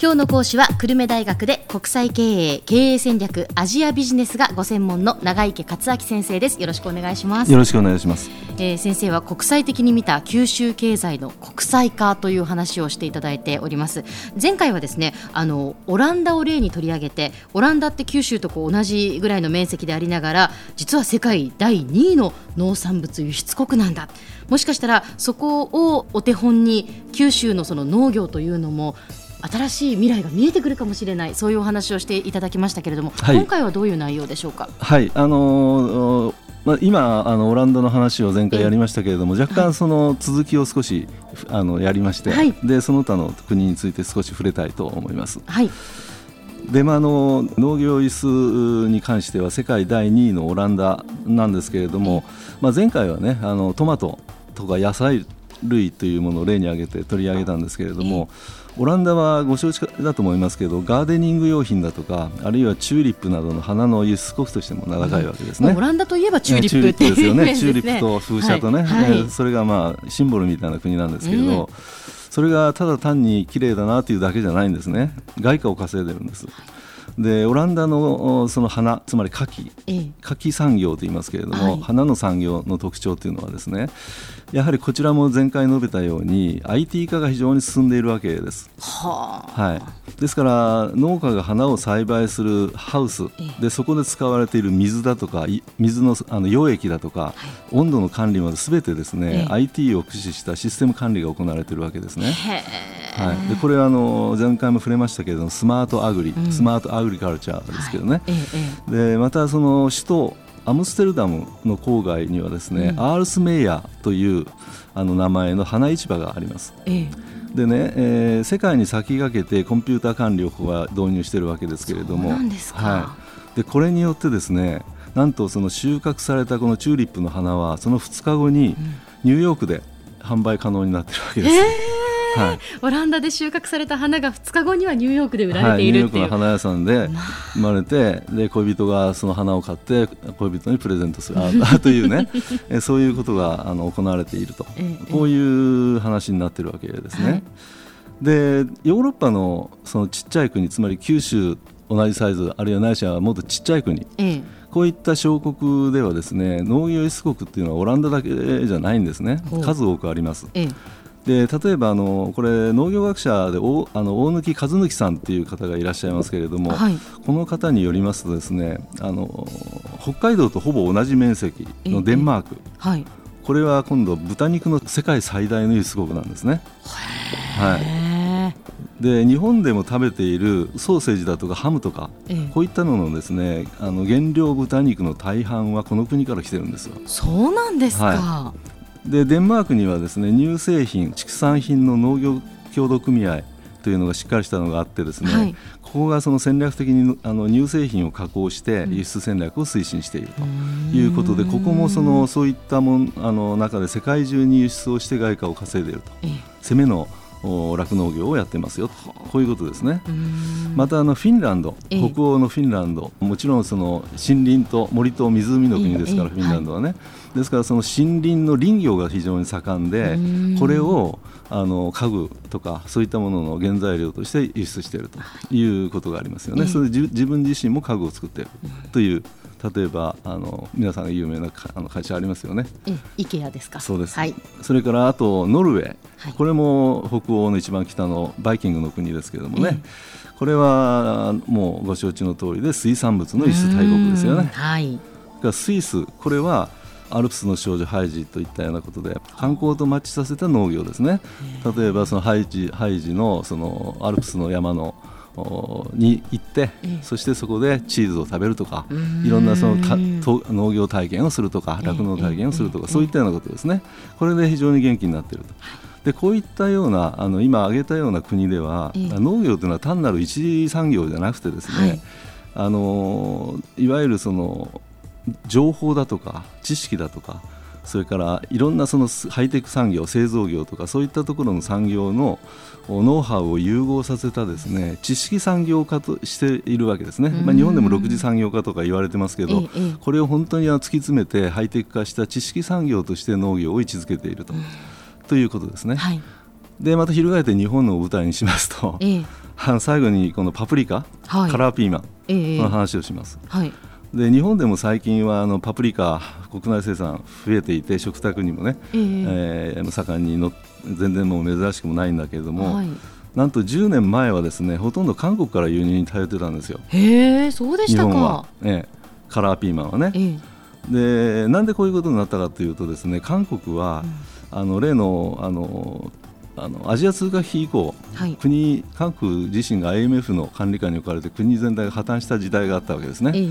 今日の講師は久留米大学で国際経営経営戦略アジアビジネスがご専門の長池克明先生です。よろしくお願いします。よろしくお願いします、えー、先生は国際的に見た九州経済の国際化という話をしていただいております。前回はですねあのオランダを例に取り上げてオランダって九州とこう同じぐらいの面積でありながら実は世界第2位の農産物輸出国なんだ。もしかしたらそこをお手本に九州のその農業というのも新しい未来が見えてくるかもしれない。そういうお話をしていただきましたけれども、はい、今回はどういう内容でしょうか？はい。あのーまあ、今あのオランダの話を前回やりましたけれども若干その続きを少しあのやりまして、はい、でその他の国について少し触れたいと思います。はい。でまあ、の農業輸出に関しては世界第2位のオランダなんですけれども、まあ、前回はねあのトマトとか野菜類というものを例に挙げて取り上げたんですけれども、オランダはご承知だと思いますけどガーデニング用品だとかあるいはチューリップなどの花の輸出国としても名高いわけですね、オランダといえばチューリップっていう、ですよねチューリップと風車とね、はい。はい、それがまあシンボルみたいな国なんですけれど、それがただ単に綺麗だなというだけじゃないんですね。外貨を稼いでるんです。でオランダのその花つまり牡蠣牡蠣産業と言いますけれども、はい、花の産業の特徴というのはですねやはりこちらも前回述べたように IT 化が非常に進んでいるわけです。はあ、はい、ですから農家が花を栽培するハウスでそこで使われている水だとか水のあの溶液だとか、はい、温度の管理まですべてですね IT を駆使したシステム管理が行われているわけですね。はい、でこれはあの前回も触れましたけれどもスマートアグリ、うん、スマートアグリカルチャーですけどね。はい、でまたその首都アムステルダムの郊外にはですね、うん、アールスメイヤーというあの名前の花市場があります。ええ。でね、えー、世界に先駆けてコンピューター管理をは導入しているわけですけれどもはい、でこれによってですねなんとその収穫されたこのチューリップの花はその2日後にニューヨークで販売可能になっているわけです。えーはい、オランダで収穫された花が2日後にはニューヨークで売られているっていう、はい、ニューヨークの花屋さんで生まれてで恋人がその花を買って恋人にプレゼントする。というね。そういうことがあの行われていると、こういう話になっているわけですね。はい、でヨーロッパのそのちっちゃい国つまり九州同じサイズあるいはないしはもっとちっちゃい国、ええ、こういった小国ではですね農業輸出国っていうのはオランダだけじゃないんですね。数多くあります。えで例えばあのこれ農業学者で大あの大貫和貫さんっていう方がいらっしゃいますけれども、はい、この方によりますとですねあの北海道とほぼ同じ面積のデンマーク、はい、これは今度豚肉の世界最大の輸出国なんですね。はい、で日本でも食べているソーセージだとかハムとか、こういったののですねあの原料豚肉の大半はこの国から来てるんですよ。そうなんですか、はいでデンマークにはですね乳製品畜産品の農業協同組合というのがしっかりしたのがあってですね、はい、ここがその戦略的にあの乳製品を加工して輸出戦略を推進しているということで、うん、ここもそのそういったもんあの中で世界中に輸出をして外貨を稼いでいると、攻めの酪農業をやってますよ。こういうことですね。またあのフィンランド北欧のフィンランドもちろんその森林と森と湖の国ですから、フィンランドはね、ですからその森林の林業が非常に盛んでこれをあの家具とかそういったものの原材料として輸出しているということがありますよね。それで自分自身も家具を作っているという例えばあの皆さんが有名なあの会社ありますよね。イケアですか。そうです。はい。それからあとノルウェー、はい、これも北欧の一番北のバイキングの国ですけれどもね。これはもうご承知の通りで水産物の輸出大国ですよね。はい。スイスこれはアルプスの少女ハイジといったようなことで観光とマッチさせた農業ですね。例えばそのハイジハイジのそのアルプスの山のに行って、そしてそこでチーズを食べるとかいろんなその農業体験をするとか酪農体験をするとか、そういったようなことですね。これで非常に元気になっていると。でこういったようなあの今挙げたような国では、農業というのは単なる一次産業じゃなくてですね、はい、あのいわゆるその情報だとか知識だとかそれからいろんなそのハイテク産業製造業とかそういったところの産業のノウハウを融合させたですね知識産業化としているわけですね、まあ、日本でも6次産業化とか言われてますけど、これを本当に突き詰めてハイテク化した知識産業として農業を位置づけていると,、ということですね。はい、でまた翻って日本の舞台にしますと、はい最後にこのパプリカ、はい、カラーピーマンの話をします。はい、で日本でも最近はあのパプリカ国内生産増えていて食卓にもね、えー、えー、盛んにの全然もう珍しくもないんだけれども、はい、なんと10年前はですねほとんど韓国から輸入に頼ってたんですよ。へえそうでしたか。日本は、ええ、カラーピーマンはね。えーでなんでこういうことになったかというとですね韓国は、うん、あの例のあのあのアジア通貨費以降、はい、国韓国自身が IMF の管理下に置かれて国全体が破綻した時代があったわけですね。え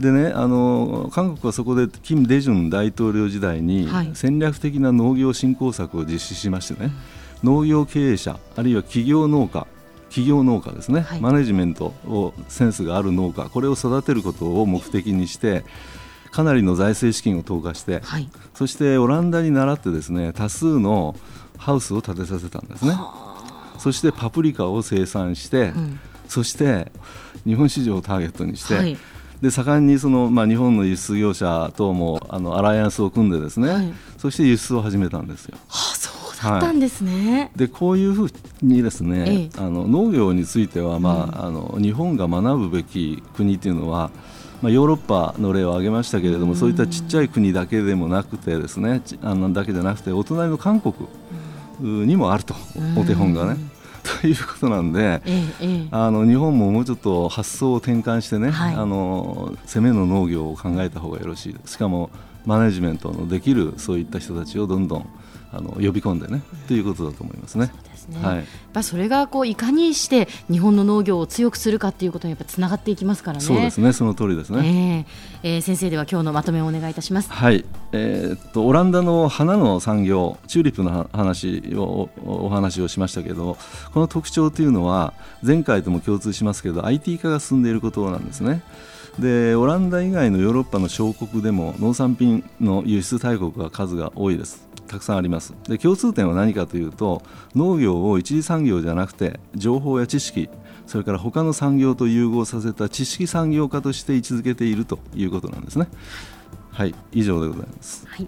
でねあの韓国はそこで金大中大統領時代に戦略的な農業振興策を実施しましてね、農業経営者あるいは企業農家企業農家ですね、はい、マネジメントをセンスがある農家これを育てることを目的にしてかなりの財政資金を投下して、はい、そしてオランダに倣ってですね多数のハウスを建てさせたんですね。そしてパプリカを生産して、うん、そして日本市場をターゲットにして、はい、で盛んにその、まあ、日本の輸出業者ともあのアライアンスを組んでですね、はい、そして輸出を始めたんですよ。はあ、そうだったんですね、はい、でこういうふうにですね、ええ、あの農業については、まあ、うん、あの日本が学ぶべき国というのはまあ、ヨーロッパの例を挙げましたけれども、そういったちっちゃい国だけでもなくてですねあのだけじゃなくてお隣の韓国にもあると、お手本がね。ということなんで、ええ、あの日本ももうちょっと発想を転換してね、はい、あの攻めの農業を考えた方がよろしい。しかもマネジメントのできるそういった人たちをどんどんあの呼び込んでね、ということだと思いますね。ね、はい、やっぱそれがこういかにして日本の農業を強くするかということにやっぱつながっていきますからね。そうですね、その通りですね。えー、えー、先生では今日のまとめをお願いいたします。はい、えー、っとオランダの花の産業、チューリップの話をお話をしましたけど、この特徴というのは前回とも共通しますけど、IT 化が進んでいることなんですね。でオランダ以外のヨーロッパの小国でも農産品の輸出大国が数が多いです。たくさんありますで共通点は何かというと農業を一次産業じゃなくて情報や知識それから他の産業と融合させた知識産業化として位置づけているということなんですね。はい、以上でございます。はい、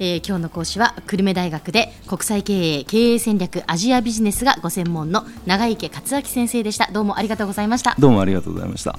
えー、今日の講師は久留米大学で国際経営経営戦略アジアビジネスがご専門の長池克明先生でした。どうもありがとうございました。どうもありがとうございました。